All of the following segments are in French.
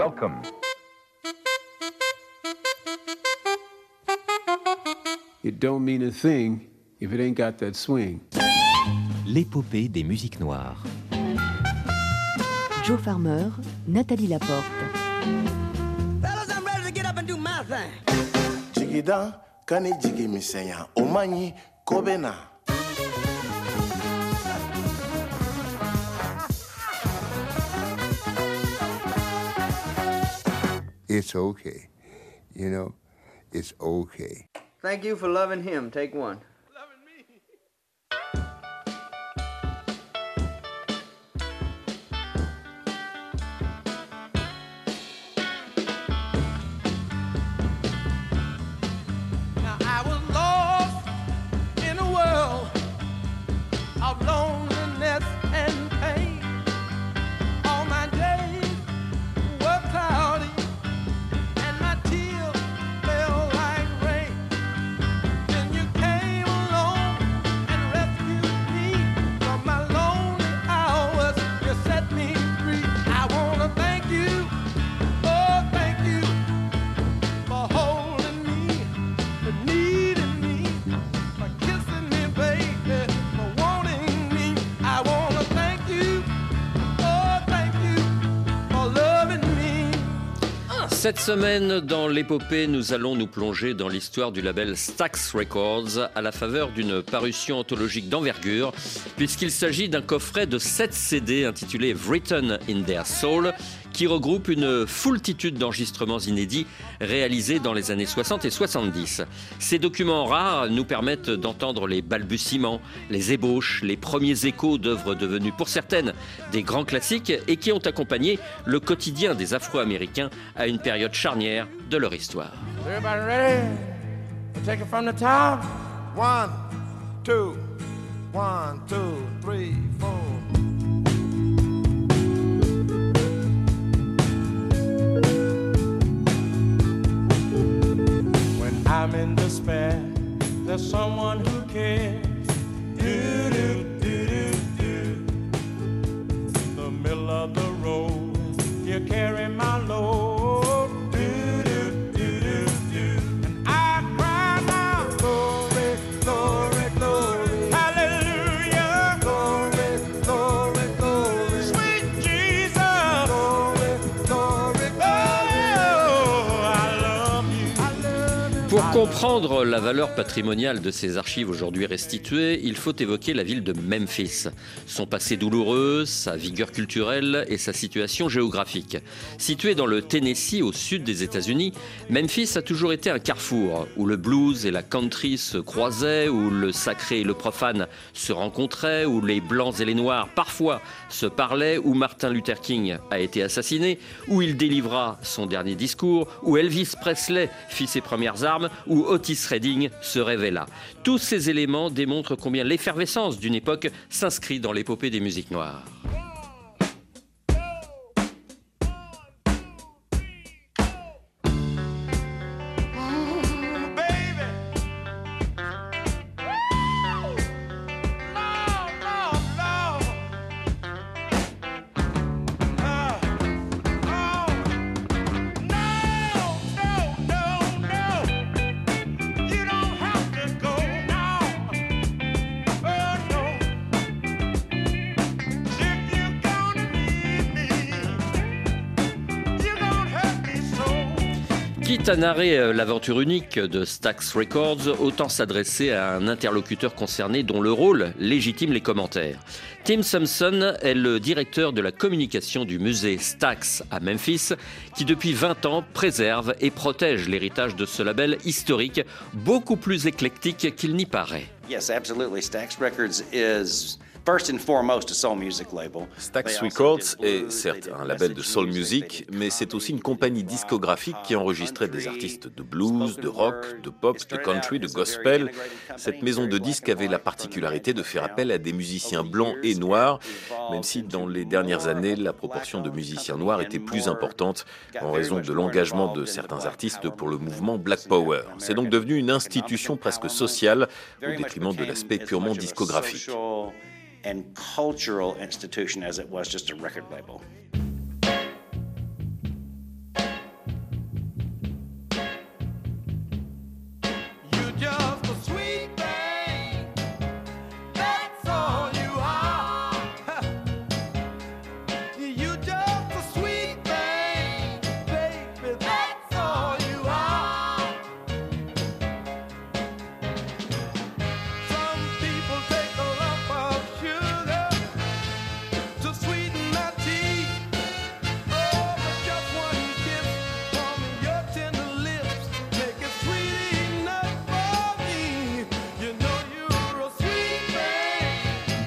Welcome. It don't mean a thing if it ain't got that swing. L'épopée des musiques noires. Joe Farmer, Nathalie Laporte. Fellas, I'm ready to get up and do my thing. jigida kani jigi misɛnya o man it's okay. You know, it's okay. Thank you for loving him. Take one. Cette semaine, dans l'épopée, nous allons nous plonger dans l'histoire du label Stax Records à la faveur d'une parution anthologique d'envergure, puisqu'il s'agit d'un coffret de 7 CD intitulé Written in Their Soul, qui regroupe une foultitude d'enregistrements inédits réalisés dans les années 60 et 70. Ces documents rares nous permettent d'entendre les balbutiements, les ébauches, les premiers échos d'œuvres devenues pour certaines des grands classiques et qui ont accompagné le quotidien des Afro-Américains à une période charnière de leur histoire. One, two, three, four. I'm in despair, there's someone who cares. Do, do, do, do, do. The middle of the road, you carry my load. Pour comprendre la valeur patrimoniale de ces archives aujourd'hui restituées, il faut évoquer la ville de Memphis, son passé douloureux, sa vigueur culturelle et sa situation géographique. Située dans le Tennessee au sud des États-Unis, Memphis a toujours été un carrefour où le blues et la country se croisaient, où le sacré et le profane se rencontraient, où les blancs et les noirs parfois se parlaient, où Martin Luther King a été assassiné, où il délivra son dernier discours, où Elvis Presley fit ses premières armes, où Otis Redding se révéla. Tous ces éléments démontrent combien l'effervescence d'une époque s'inscrit dans l'épopée des musiques noires. Narrer euh, l'aventure unique de Stax Records, autant s'adresser à un interlocuteur concerné dont le rôle légitime les commentaires. Tim Simpson est le directeur de la communication du musée Stax à Memphis, qui depuis 20 ans préserve et protège l'héritage de ce label historique, beaucoup plus éclectique qu'il n'y paraît. Yes, absolutely. Stax Records is first and foremost a soul music label. Stax Records est certes un label de soul music, mais c'est aussi une compagnie discographique qui enregistrait des artistes de blues, de rock, de pop, de country, de gospel. Cette maison de disques avait la particularité de faire appel à des musiciens blancs et noirs, même si dans les dernières années, la proportion de musiciens noirs était plus importante en raison de l'engagement de certains artistes pour le mouvement Black Power. C'est donc devenu une institution presque sociale au détriment de l'aspect purement discographique. And cultural institution as it was just a record label.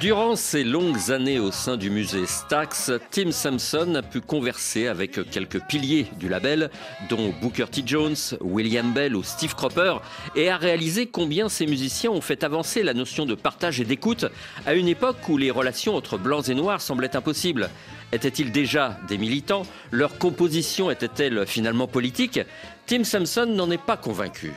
Durant ses longues années au sein du musée Stax, Tim Sampson a pu converser avec quelques piliers du label, dont Booker T. Jones, William Bell ou Steve Cropper, et a réalisé combien ces musiciens ont fait avancer la notion de partage et d'écoute à une époque où les relations entre blancs et noirs semblaient impossibles. Étaient-ils déjà des militants? Leur composition était-elle finalement politique? Tim Sampson n'en est pas convaincu.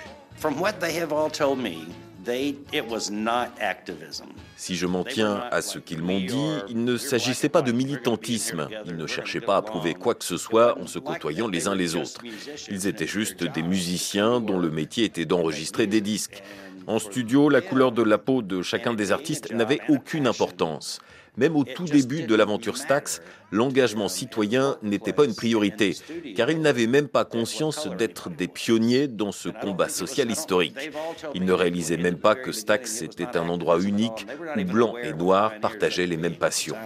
They, it was not activism. Si je m'en tiens à ce qu'ils m'ont dit, il ne s'agissait pas de militantisme. Ils ne cherchaient pas à prouver quoi que ce soit en se côtoyant les uns les autres. Ils étaient juste des musiciens dont le métier était d'enregistrer des disques. En studio, la couleur de la peau de chacun des artistes n'avait aucune importance. Même au tout début de l'aventure Stax, l'engagement citoyen n'était pas une priorité, car ils n'avaient même pas conscience d'être des pionniers dans ce combat social historique. Ils ne réalisaient même pas que Stax était un endroit unique où blancs et noirs partageaient les mêmes passions.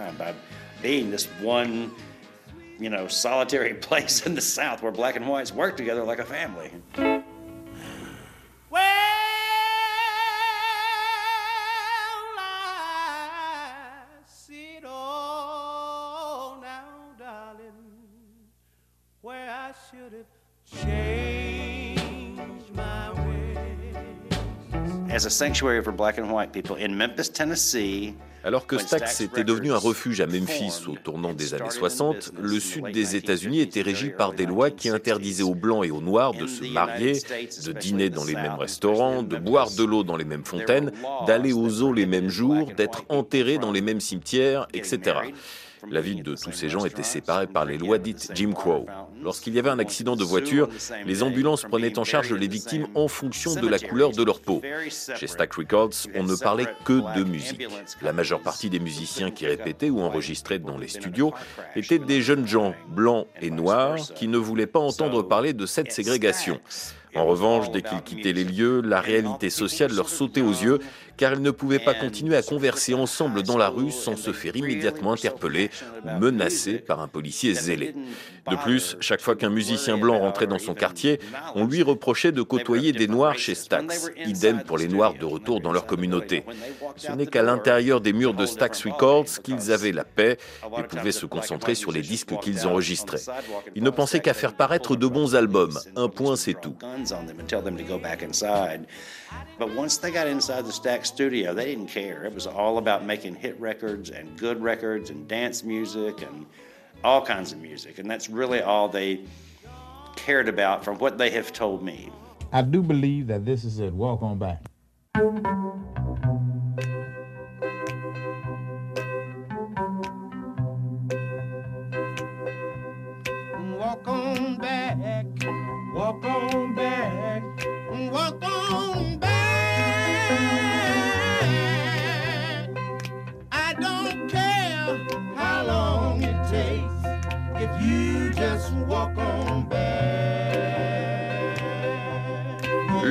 Alors que Stax était devenu un refuge à Memphis au tournant des années 60, le sud des États-Unis était régi par des lois qui interdisaient aux blancs et aux noirs de se marier, de dîner dans les mêmes restaurants, de boire de l'eau dans les mêmes fontaines, d'aller aux zoos les mêmes jours, d'être enterrés dans les mêmes cimetières, etc. La vie de tous ces gens était séparée par les lois dites Jim Crow. Lorsqu'il y avait un accident de voiture, les ambulances prenaient en charge les victimes en fonction de la couleur de leur peau. Chez Stack Records, on ne parlait que de musique. La majeure partie des musiciens qui répétaient ou enregistraient dans les studios étaient des jeunes gens blancs et noirs qui ne voulaient pas entendre parler de cette ségrégation. En revanche, dès qu'ils quittaient les lieux, la réalité sociale leur sautait aux yeux, car ils ne pouvaient pas continuer à converser ensemble dans la rue sans se faire immédiatement interpeller ou menacer par un policier zélé. De plus, chaque fois qu'un musicien blanc rentrait dans son quartier, on lui reprochait de côtoyer des noirs chez Stax, idem pour les noirs de retour dans leur communauté. Ce n'est qu'à l'intérieur des murs de Stax Records qu'ils avaient la paix et pouvaient se concentrer sur les disques qu'ils enregistraient. Ils ne pensaient qu'à faire paraître de bons albums, un point c'est tout. Studio, they didn't care. It was all about making hit records and good records and dance music and all kinds of music. And that's really all they cared about from what they have told me. I do believe that this is it. Walk on back.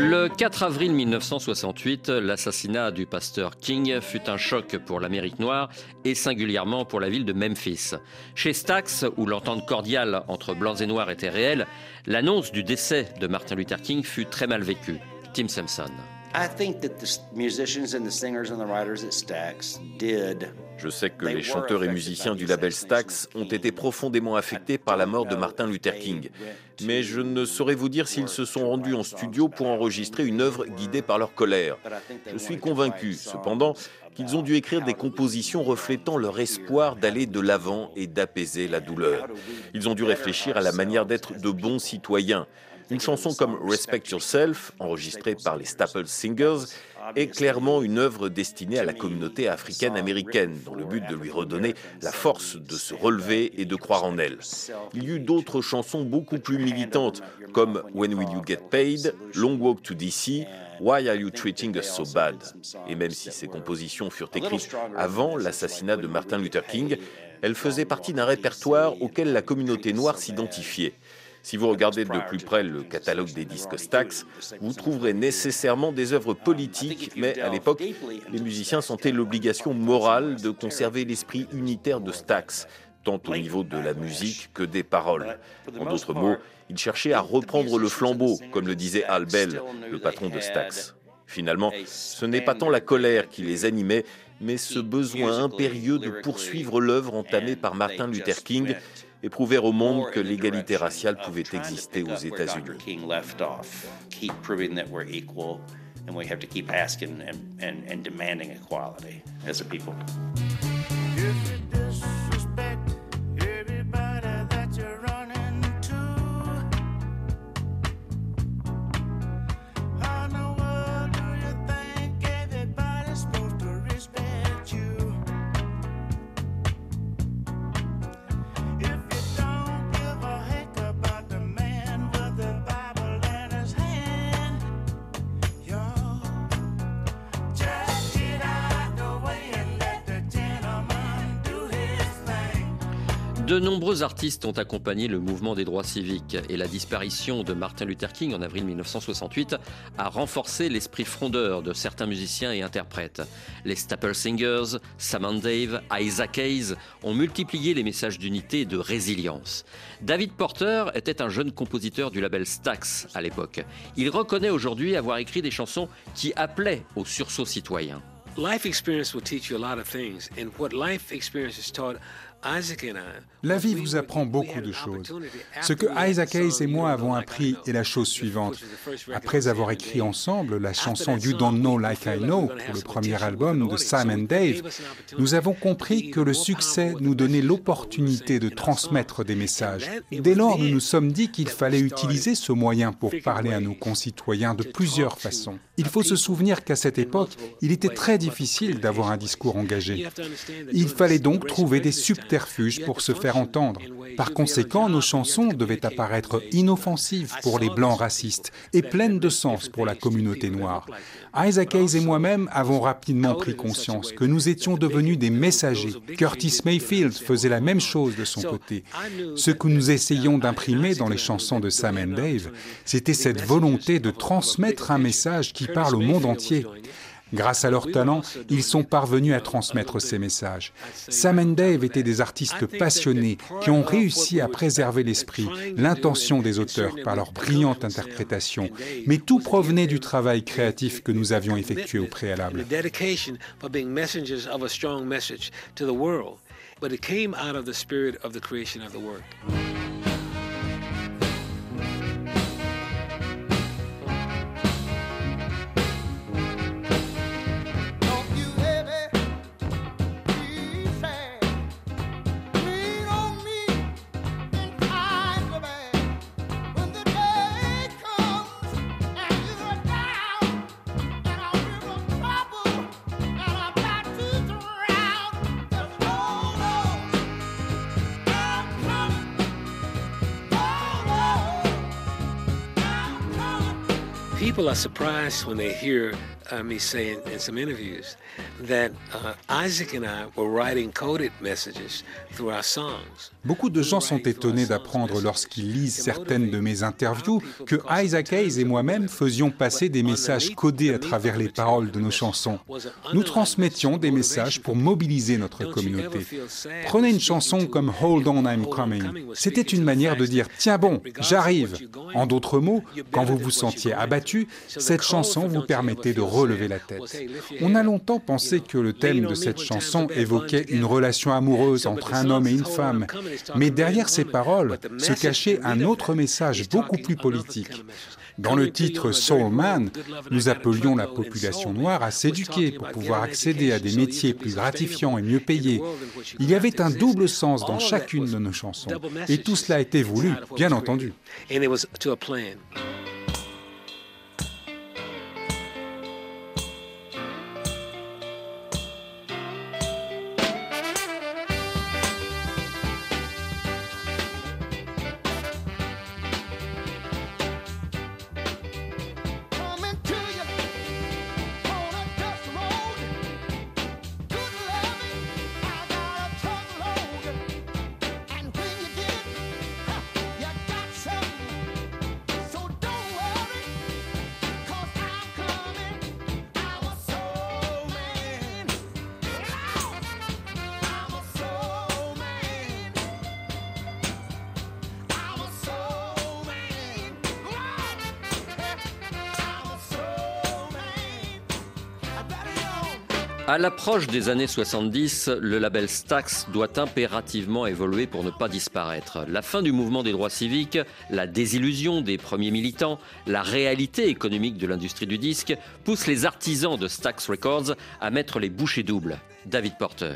Le 4 avril 1968, l'assassinat du pasteur King fut un choc pour l'Amérique noire et singulièrement pour la ville de Memphis. Chez Stax, où l'entente cordiale entre blancs et noirs était réelle, l'annonce du décès de Martin Luther King fut très mal vécue. Tim Sampson. I think that the s- musicians and the singers writers Stax. Je sais que les chanteurs et musiciens du label Stax ont été profondément affectés par la mort de Martin Luther King. Mais je ne saurais vous dire s'ils se sont rendus en studio pour enregistrer une œuvre guidée par leur colère. Je suis convaincu, cependant, qu'ils ont dû écrire des compositions reflétant leur espoir d'aller de l'avant et d'apaiser la douleur. Ils ont dû réfléchir à la manière d'être de bons citoyens. Une chanson comme Respect Yourself, enregistrée par les Staple Singers, est clairement une œuvre destinée à la communauté africaine-américaine, dans le but de lui redonner la force de se relever et de croire en elle. Il y eut d'autres chansons beaucoup plus militantes, comme When Will You Get Paid, Long Walk to DC, Why Are You Treating Us So Bad? Et même si ces compositions furent écrites avant l'assassinat de Martin Luther King, elles faisaient partie d'un répertoire auquel la communauté noire s'identifiait. Si vous regardez de plus près le catalogue des disques Stax, vous trouverez nécessairement des œuvres politiques, mais à l'époque, les musiciens sentaient l'obligation morale de conserver l'esprit unitaire de Stax, tant au niveau de la musique que des paroles. En d'autres mots, ils cherchaient à reprendre le flambeau, comme le disait Al Bell, le patron de Stax. Finalement, ce n'est pas tant la colère qui les animait, mais ce besoin impérieux de poursuivre l'œuvre entamée par Martin Luther King et prouver au monde que l'égalité raciale pouvait exister aux États-Unis. And we have to keep asking and, and, and demanding equality as a people. De nombreux artistes ont accompagné le mouvement des droits civiques et la disparition de Martin Luther King en avril 1968 a renforcé l'esprit frondeur de certains musiciens et interprètes. Les Staple Singers, Sam Dave, Isaac Hayes ont multiplié les messages d'unité et de résilience. David Porter était un jeune compositeur du label Stax à l'époque. Il reconnaît aujourd'hui avoir écrit des chansons qui appelaient au sursaut citoyen. Life experience will teach you a lot of things, and what life experience has taught la vie vous apprend beaucoup de choses. Ce que Isaac Hayes et moi avons appris est la chose suivante. Après avoir écrit ensemble la chanson You Don't Know Like I Know pour le premier album de Sam and Dave, nous avons compris que le succès nous donnait l'opportunité de transmettre des messages. Dès lors, nous nous sommes dit qu'il fallait utiliser ce moyen pour parler à nos concitoyens de plusieurs façons. Il faut se souvenir qu'à cette époque, il était très difficile d'avoir un discours engagé. Il fallait donc trouver des pour se faire entendre. Par conséquent, nos chansons devaient apparaître inoffensives pour les blancs racistes et pleines de sens pour la communauté noire. Isaac Hayes et moi-même avons rapidement pris conscience que nous étions devenus des messagers. Curtis Mayfield faisait la même chose de son côté. Ce que nous essayions d'imprimer dans les chansons de Sam and Dave, c'était cette volonté de transmettre un message qui parle au monde entier. Grâce à leur talent, ils sont parvenus à transmettre ces messages. Sam and Dave étaient des artistes passionnés qui ont réussi à préserver l'esprit, l'intention des auteurs par leur brillante interprétation, mais tout provenait du travail créatif que nous avions effectué au préalable. But it came out of the spirit of the creation of the work. People are surprised when they hear uh, me say in, in, some interviews that uh, Isaac and I were writing coded messages through our songs. Beaucoup de gens sont étonnés d'apprendre lorsqu'ils lisent certaines de mes interviews que Isaac Hayes et moi-même faisions passer des messages codés à travers les paroles de nos chansons. Nous transmettions des messages pour mobiliser notre communauté. Prenez une chanson comme Hold On I'm Coming. C'était une manière de dire Tiens bon, j'arrive. En d'autres mots, quand vous vous sentiez abattu, cette chanson vous permettait de On a longtemps pensé que le thème de cette chanson évoquait une relation amoureuse entre un homme et une femme, mais derrière ces paroles se cachait un autre message beaucoup plus politique. Dans le titre Soul Man, nous appelions la population noire à s'éduquer pour pouvoir accéder à des métiers plus gratifiants et mieux payés. Il y avait un double sens dans chacune de nos chansons, et tout cela été voulu, bien entendu. À l'approche des années 70, le label Stax doit impérativement évoluer pour ne pas disparaître. La fin du mouvement des droits civiques, la désillusion des premiers militants, la réalité économique de l'industrie du disque poussent les artisans de Stax Records à mettre les bouchées doubles. David Porter.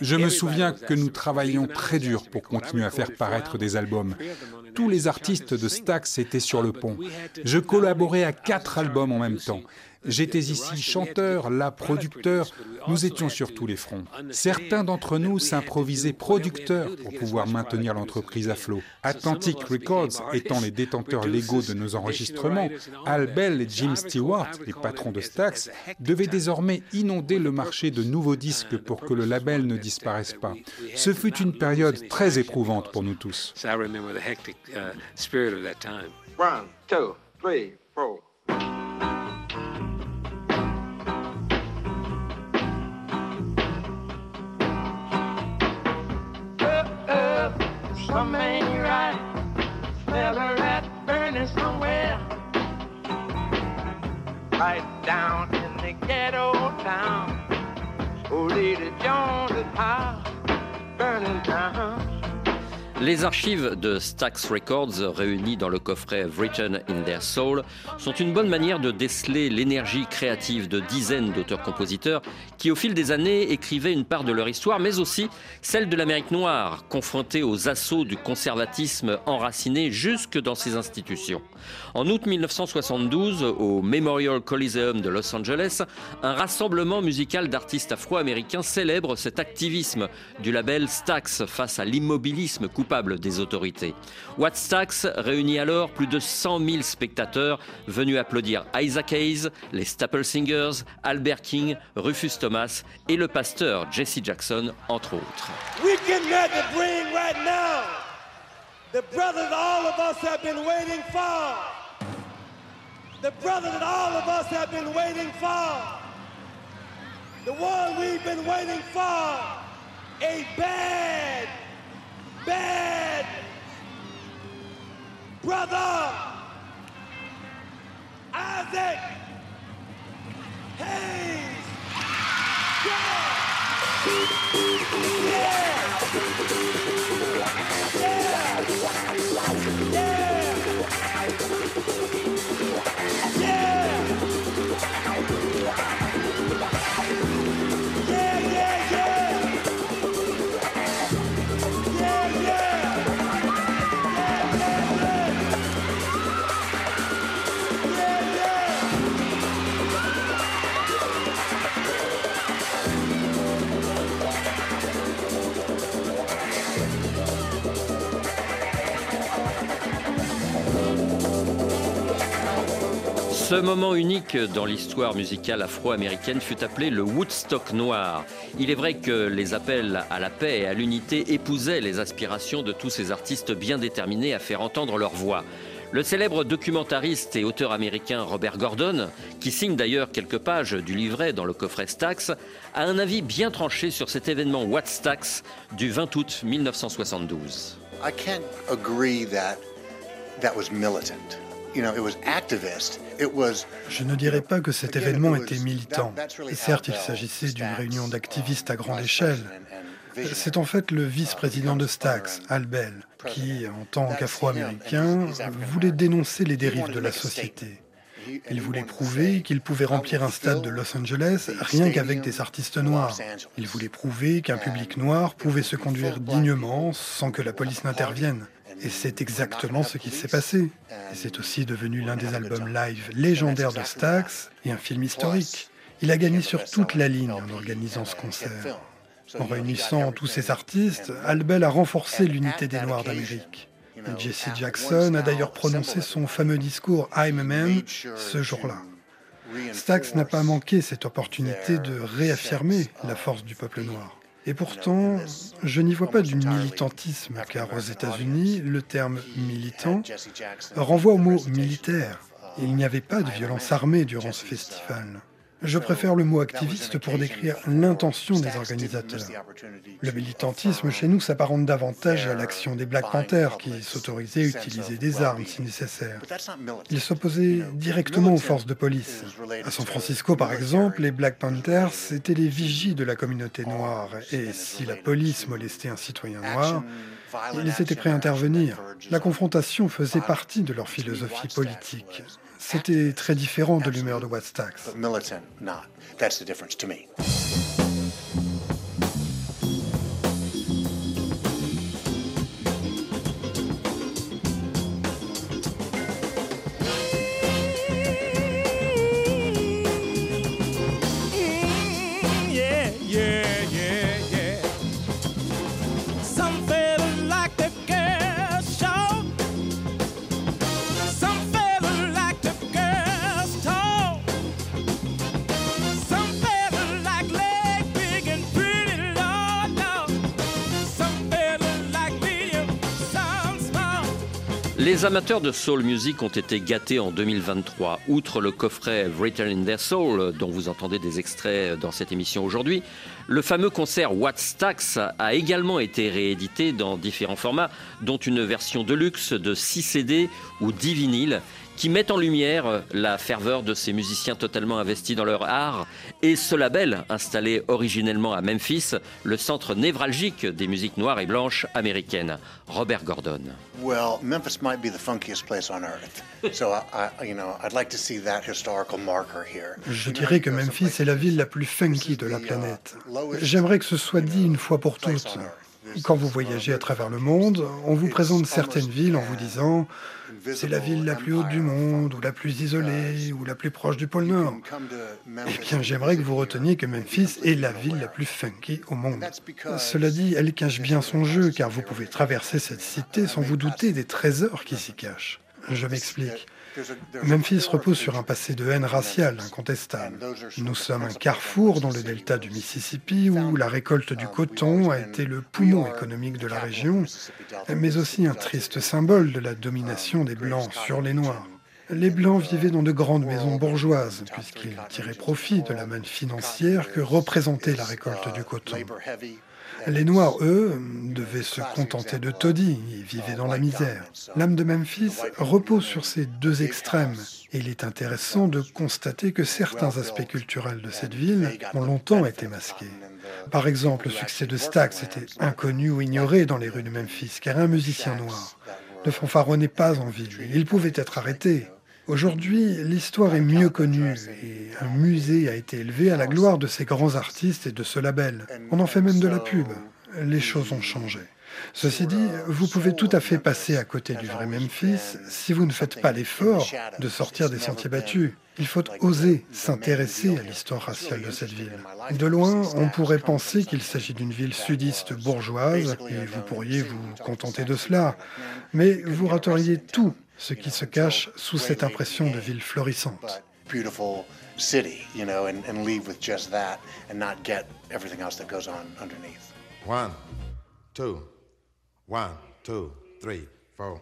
Je me souviens que nous travaillions très dur pour continuer à faire paraître des albums. Tous les artistes de Stax étaient sur le pont. Je collaborais à quatre albums en même temps. J'étais ici chanteur, là producteur, nous étions sur tous les fronts. Certains d'entre nous s'improvisaient producteurs pour pouvoir maintenir l'entreprise à flot. Atlantic Records étant les détenteurs légaux de nos enregistrements, Al Bell et Jim Stewart, les patrons de Stax, devaient désormais inonder le marché de nouveaux disques pour que le label ne disparaisse pas. Ce fut une période très éprouvante pour nous tous. Some ain't right. Smell a rat burning somewhere. Right down in the ghetto town. Old Lady Jones' house burning down. Les archives de Stax Records, réunies dans le coffret Written in Their Soul, sont une bonne manière de déceler l'énergie créative de dizaines d'auteurs-compositeurs qui, au fil des années, écrivaient une part de leur histoire, mais aussi celle de l'Amérique noire, confrontée aux assauts du conservatisme enraciné jusque dans ses institutions. En août 1972, au Memorial Coliseum de Los Angeles, un rassemblement musical d'artistes afro-américains célèbre cet activisme du label Stax face à l'immobilisme coupable des autorités. What Stax réunit alors plus de 100 000 spectateurs venus applaudir Isaac Hayes, les Staple Singers, Albert King, Rufus Thomas et le pasteur Jesse Jackson, entre autres. the brother that all of us have been waiting for. The brother that all of us have been waiting for. The one we've been waiting for. A bad, bad brother. Isaac Ce moment unique dans l'histoire musicale afro-américaine fut appelé le Woodstock noir. Il est vrai que les appels à la paix et à l'unité épousaient les aspirations de tous ces artistes bien déterminés à faire entendre leur voix. Le célèbre documentariste et auteur américain Robert Gordon, qui signe d'ailleurs quelques pages du livret dans le coffret Stax, a un avis bien tranché sur cet événement What Stax du 20 août 1972. I can't agree that that was militant. Je ne dirais pas que cet événement était militant. Certes, il s'agissait d'une réunion d'activistes à grande échelle. C'est en fait le vice-président de Stax, Al Bell, qui, en tant qu'afro-américain, voulait dénoncer les dérives de la société. Il voulait prouver qu'il pouvait remplir un stade de Los Angeles rien qu'avec des artistes noirs. Il voulait prouver qu'un public noir pouvait se conduire dignement sans que la police n'intervienne. Et c'est exactement ce qui s'est passé. Et c'est aussi devenu l'un des albums live légendaires de Stax et un film historique. Il a gagné sur toute la ligne en organisant ce concert. En réunissant tous ces artistes, Albel a renforcé l'unité des Noirs d'Amérique. Jesse Jackson a d'ailleurs prononcé son fameux discours I'm a Man ce jour-là. Stax n'a pas manqué cette opportunité de réaffirmer la force du peuple noir. Et pourtant, je n'y vois pas du militantisme, car aux États-Unis, le terme militant renvoie au mot militaire. Il n'y avait pas de violence armée durant ce festival. Je préfère le mot activiste pour décrire l'intention des organisateurs. Le militantisme chez nous s'apparente davantage à l'action des Black Panthers qui s'autorisaient à utiliser des armes si nécessaire. Ils s'opposaient directement aux forces de police. À San Francisco, par exemple, les Black Panthers étaient les vigies de la communauté noire et si la police molestait un citoyen noir, ils étaient prêts à intervenir. La confrontation faisait partie de leur philosophie politique. C'était très différent de l'humeur de Wattstax. Amateurs de soul music ont été gâtés en 2023. Outre le coffret Written in Their Soul, dont vous entendez des extraits dans cette émission aujourd'hui, le fameux concert What's Tax a également été réédité dans différents formats, dont une version de luxe de 6 CD ou 10 vinyles qui met en lumière la ferveur de ces musiciens totalement investis dans leur art et ce label installé originellement à Memphis, le centre névralgique des musiques noires et blanches américaines. Robert Gordon. Well, Memphis might be the funkiest place on earth. So I, you know, I'd like to see that historical marker here. Je dirais que Memphis est la ville la plus funky de la planète. J'aimerais que ce soit dit une fois pour toutes. Quand vous voyagez à travers le monde, on vous présente certaines villes en vous disant c'est la ville la plus haute du monde, ou la plus isolée, ou la plus proche du pôle Nord. Eh bien, j'aimerais que vous reteniez que Memphis est la ville la plus funky au monde. Cela dit, elle cache bien son jeu, car vous pouvez traverser cette cité sans vous douter des trésors qui s'y cachent. Je m'explique. Memphis repose sur un passé de haine raciale incontestable. Nous sommes un carrefour dans le delta du Mississippi où la récolte du coton a été le poumon économique de la région, mais aussi un triste symbole de la domination des Blancs sur les Noirs. Les Blancs vivaient dans de grandes maisons bourgeoises, puisqu'ils tiraient profit de la manne financière que représentait la récolte du coton. Les Noirs, eux, devaient se contenter de taudis et vivaient dans la misère. L'âme de Memphis repose sur ces deux extrêmes. Et il est intéressant de constater que certains aspects culturels de cette ville ont longtemps été masqués. Par exemple, le succès de Stax était inconnu ou ignoré dans les rues de Memphis, car un musicien noir ne fanfaronnait pas en ville. Il pouvait être arrêté. Aujourd'hui, l'histoire est mieux connue et un musée a été élevé à la gloire de ces grands artistes et de ce label. On en fait même de la pub. Les choses ont changé. Ceci dit, vous pouvez tout à fait passer à côté du vrai Memphis si vous ne faites pas l'effort de sortir des sentiers battus. Il faut oser s'intéresser à l'histoire raciale de cette ville. De loin, on pourrait penser qu'il s'agit d'une ville sudiste bourgeoise et vous pourriez vous contenter de cela. Mais vous rateriez tout ce qui se cache sous cette impression de ville florissante. city, you know, and, and leave with just that and not get everything else that goes on underneath. One, two, one, two, three, four.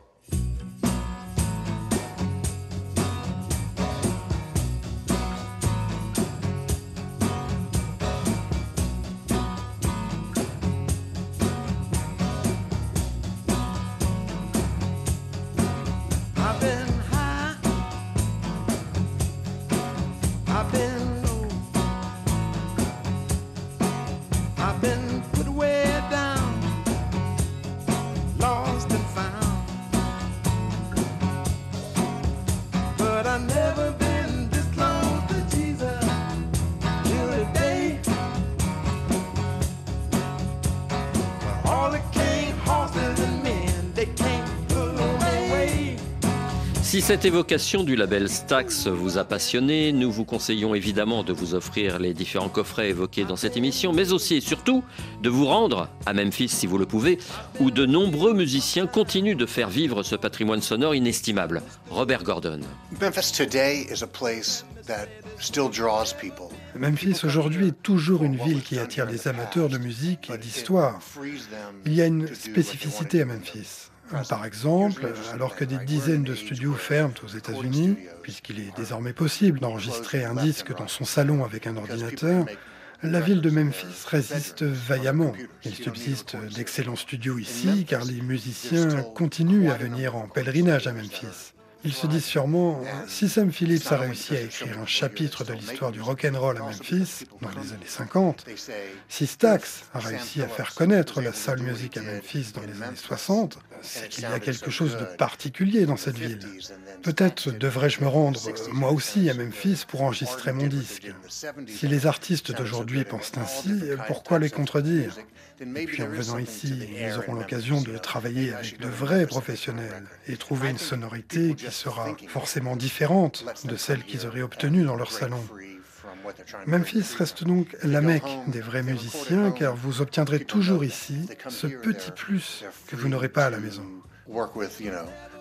I've been put way down. Si cette évocation du label Stax vous a passionné, nous vous conseillons évidemment de vous offrir les différents coffrets évoqués dans cette émission, mais aussi et surtout de vous rendre à Memphis si vous le pouvez, où de nombreux musiciens continuent de faire vivre ce patrimoine sonore inestimable. Robert Gordon. Memphis aujourd'hui est toujours une ville qui attire les amateurs de musique et d'histoire. Il y a une spécificité à Memphis Par exemple, alors que des dizaines de studios ferment aux États-Unis, puisqu'il est désormais possible d'enregistrer un disque dans son salon avec un ordinateur, la ville de Memphis résiste vaillamment. Il subsiste d'excellents studios ici car les musiciens continuent à venir en pèlerinage à Memphis. Ils se disent sûrement, si Sam Phillips a réussi à écrire un chapitre de l'histoire du rock'n'roll à Memphis dans les années 50, si Stax a réussi à faire connaître la soul music à Memphis dans les années 60, c'est qu'il y a quelque chose de particulier dans cette ville. Peut-être devrais-je me rendre moi aussi à Memphis pour enregistrer mon disque. Si les artistes d'aujourd'hui pensent ainsi, pourquoi les contredire? Et puis en venant ici, ils auront l'occasion de travailler avec de vrais professionnels et trouver une sonorité qui sera forcément différente de celle qu'ils auraient obtenue dans leur salon. Memphis reste donc la Mecque des vrais musiciens car vous obtiendrez toujours ici ce petit plus que vous n'aurez pas à la maison.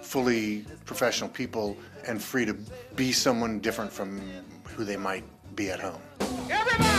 fully professional people and free to be someone different from who they might be at home. Everybody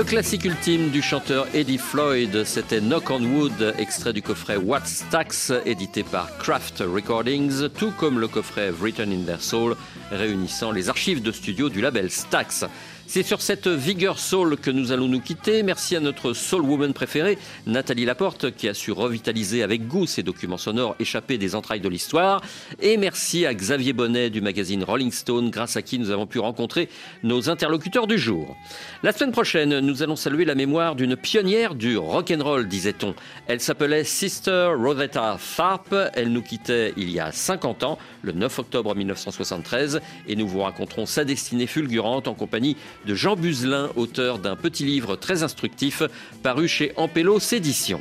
Le classique ultime du chanteur Eddie Floyd, c'était Knock on Wood, extrait du coffret What's Tax, édité par Kraft Recordings, tout comme le coffret Written in Their Soul, réunissant les archives de studio du label Stax. C'est sur cette vigueur soul que nous allons nous quitter. Merci à notre soul woman préférée, Nathalie Laporte, qui a su revitaliser avec goût ces documents sonores échappés des entrailles de l'histoire. Et merci à Xavier Bonnet du magazine Rolling Stone, grâce à qui nous avons pu rencontrer nos interlocuteurs du jour. La semaine prochaine, nous allons saluer la mémoire d'une pionnière du rock'n'roll, disait-on. Elle s'appelait Sister Rosetta Tharpe. Elle nous quittait il y a 50 ans, le 9 octobre 1973, et nous vous raconterons sa destinée fulgurante en compagnie de Jean Buzelin, auteur d'un petit livre très instructif paru chez Ampello Éditions.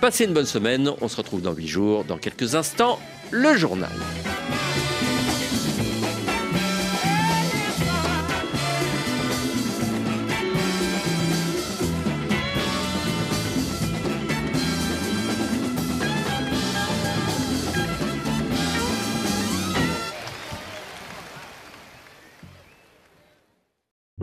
Passez une bonne semaine, on se retrouve dans 8 jours. Dans quelques instants, le journal.